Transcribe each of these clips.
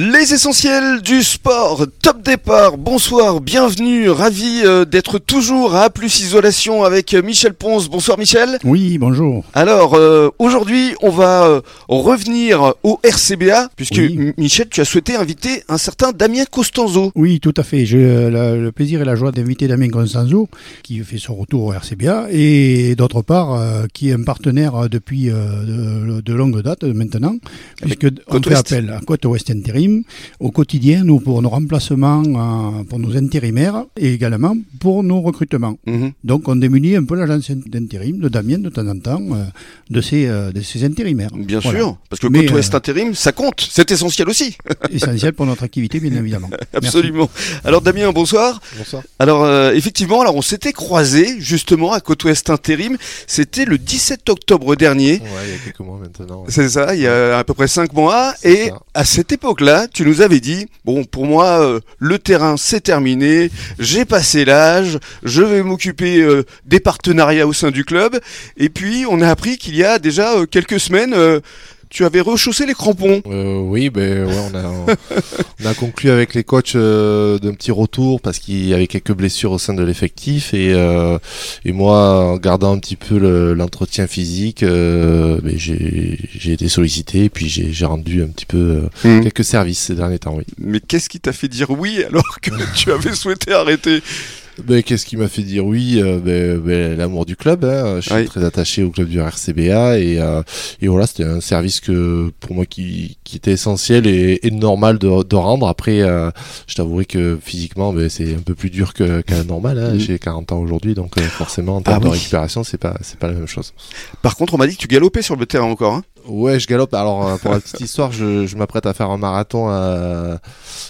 Les essentiels du sport, top départ, bonsoir, bienvenue, ravi euh, d'être toujours à plus isolation avec Michel Ponce. Bonsoir Michel. Oui, bonjour. Alors euh, aujourd'hui on va euh, revenir au RCBA puisque Oui. Michel tu as souhaité inviter un certain Damien Costanzo. Oui, tout à fait. J'ai euh, le plaisir et la joie d'inviter Damien Constanzo, qui fait son retour au RCBA, et d'autre part, euh, qui est un partenaire euh, depuis euh, de, de longue date euh, maintenant, puisque on fait appel à Côte Ouest Intérim au quotidien, nous, pour nos remplacements, euh, pour nos intérimaires, et également pour nos recrutements. Mhm. Donc on démunit un peu l'agence d'intérim de Damien de temps en temps euh, de, ses, euh, de ses intérimaires. Bien Voilà. sûr, parce que Mais, Côte Ouest euh, Intérim, ça compte, c'est essentiel aussi. Essentiel pour notre activité, bien évidemment. Merci. Absolument. Alors Damien, bonsoir. Bonsoir. Alors euh, effectivement, alors on s'était croisés justement à Côte Ouest Intérim, c'était le 17 octobre dernier. Ouais, il y a quelques mois maintenant. ouais. C'est ça, il y a à peu près cinq mois. C'est Et ça. à cette époque-là, tu nous avais dit, bon, pour moi, euh, le terrain, c'est terminé, j'ai passé l'âge, je vais m'occuper euh, des partenariats au sein du club. Et puis, on a appris qu'il y a déjà euh, quelques semaines, tu avais rechaussé les crampons. Euh, oui, ben ouais, on a on a conclu avec les coachs euh, d'un petit retour parce qu'il y avait quelques blessures au sein de l'effectif et euh, et moi en gardant un petit peu le- l'entretien physique, euh, ben, j'ai j'ai été sollicité et puis j'ai rendu un petit peu euh, quelques services ces derniers temps. Oui. Mais qu'est-ce qui t'a fait dire oui alors que tu avais souhaité arrêter? Qu'est-ce qui m'a fait dire oui euh, ben, ben, L'amour du club. hein. Je suis Oui. très attaché au club du RCBA et, euh, et voilà, c'était un service que pour moi qui, qui était essentiel et, et normal de, de rendre. Après, euh, je t'avouerai que physiquement, ben, c'est un peu plus dur que- qu'à la normale. Hein. Mhm. J'ai 40 ans aujourd'hui, donc euh, forcément en termes Ah de oui. récupération, c'est pas c'est pas la même chose. Par contre, on m'a dit que tu galopais sur le terrain encore. Hein Ouais, je galope. Alors euh, pour la petite histoire, je, je m'apprête à faire un marathon euh,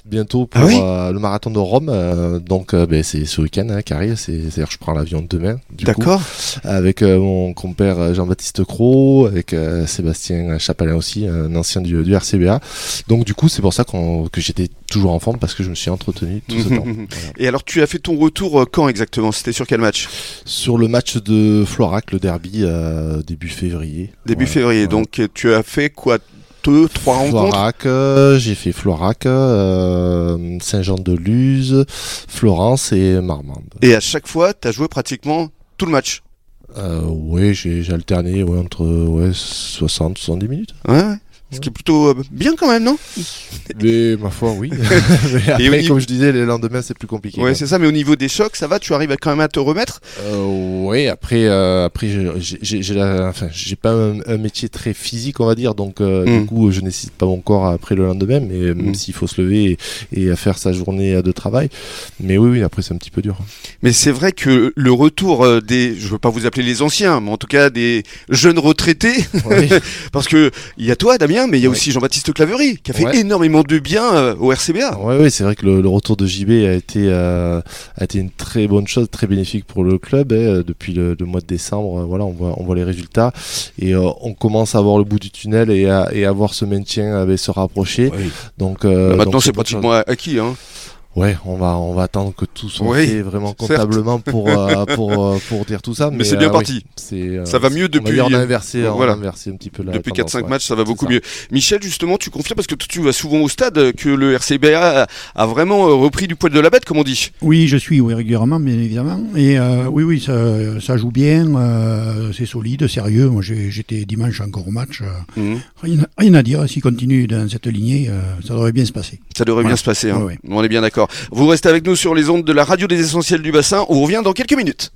bientôt pour Ah oui euh, le marathon de Rome. euh, donc ben, c'est ce week-end hein, qui arrive. C'est-à-dire je prends l'avion demain. D'accord. avec euh, mon compère Jean-Baptiste Cros, avec euh, Sébastien Chapalin aussi, un ancien du, du RCBA. Donc du coup, c'est pour ça que j'étais toujours en forme parce que je me suis entretenu tout ce temps. Voilà. Et alors, tu as fait ton retour euh, quand exactement? C'était sur quel match? Sur le match de Florac, le derby, euh, début février. Début Voilà. février. Voilà. Donc, tu as fait quoi? Deux, trois rencontres? Florac, euh, j'ai fait Florac, euh, Saint-Jean-de-Luz, Florence et Marmande. Et à chaque fois, tu as joué pratiquement tout le match? Euh, ouais, j'ai alterné ouais, entre ouais, 60 70 minutes. Ouais. Ce qui est plutôt euh, bien quand même, non? Mais ma foi, oui. Mais après, niveau- comme je disais, les lendemains, c'est plus compliqué. Quoi. c'est ça. Mais au niveau des chocs, ça va? Tu arrives quand même à te remettre? Euh, ouais, après, euh, après, j'ai- la- enfin, pas un, un métier très physique, on va dire, donc euh, Mm. du coup, je nécessite pas mon corps après le lendemain, mais même Mm. s'il faut se lever et, et à faire sa journée de travail. Mais oui, oui, après, c'est un petit peu dur. Mais c'est vrai que le retour des, je veux pas vous appeler les anciens, mais en tout cas des jeunes retraités, Oui. parce que il y a toi, Damien, mais il y a Ouais. aussi Jean-Baptiste Claverie qui a fait Ouais. énormément de bien euh, au RCBA. Ouais, ouais, c'est vrai que le, le retour de JB a été, euh, a été une très bonne chose, très bénéfique pour le club. hein. depuis le, le mois de décembre, euh, voilà, on voit, on voit les résultats et euh, on commence à voir le bout du tunnel et à, et à voir ce maintien euh, se rapprocher. Donc euh, Maintenant, c'est chose. pratiquement acquis. Hein. Ouais, on va, on va attendre que tout soit Oui, fait vraiment comptablement pour, euh, pour, euh, pour dire tout ça. Mais, c'est bien euh, oui, parti. c'est, euh, Ça va mieux depuis- on a inversé, on a voilà. inversé un petit peu la Depuis tendance, 4-5 ouais. matchs, ça va beaucoup ça. mieux. Michel, justement, tu confirmes parce que tu vas souvent au stade que le RCBA a, a vraiment repris du poil de la bête, comme on dit. Oui, je suis oui, régulièrement, bien évidemment. Et euh, oui, oui, ça, ça joue bien, euh, c'est solide, sérieux. Moi, j'ai- j'étais dimanche encore au match. Mhm. rien, rien à dire, s'il continue dans cette lignée, euh, ça devrait bien se passer. Ça devrait bien se passer. Hein. Ouais, ouais. On est bien Vous restez avec nous sur les ondes de la radio des essentiels du bassin. On revient dans quelques minutes.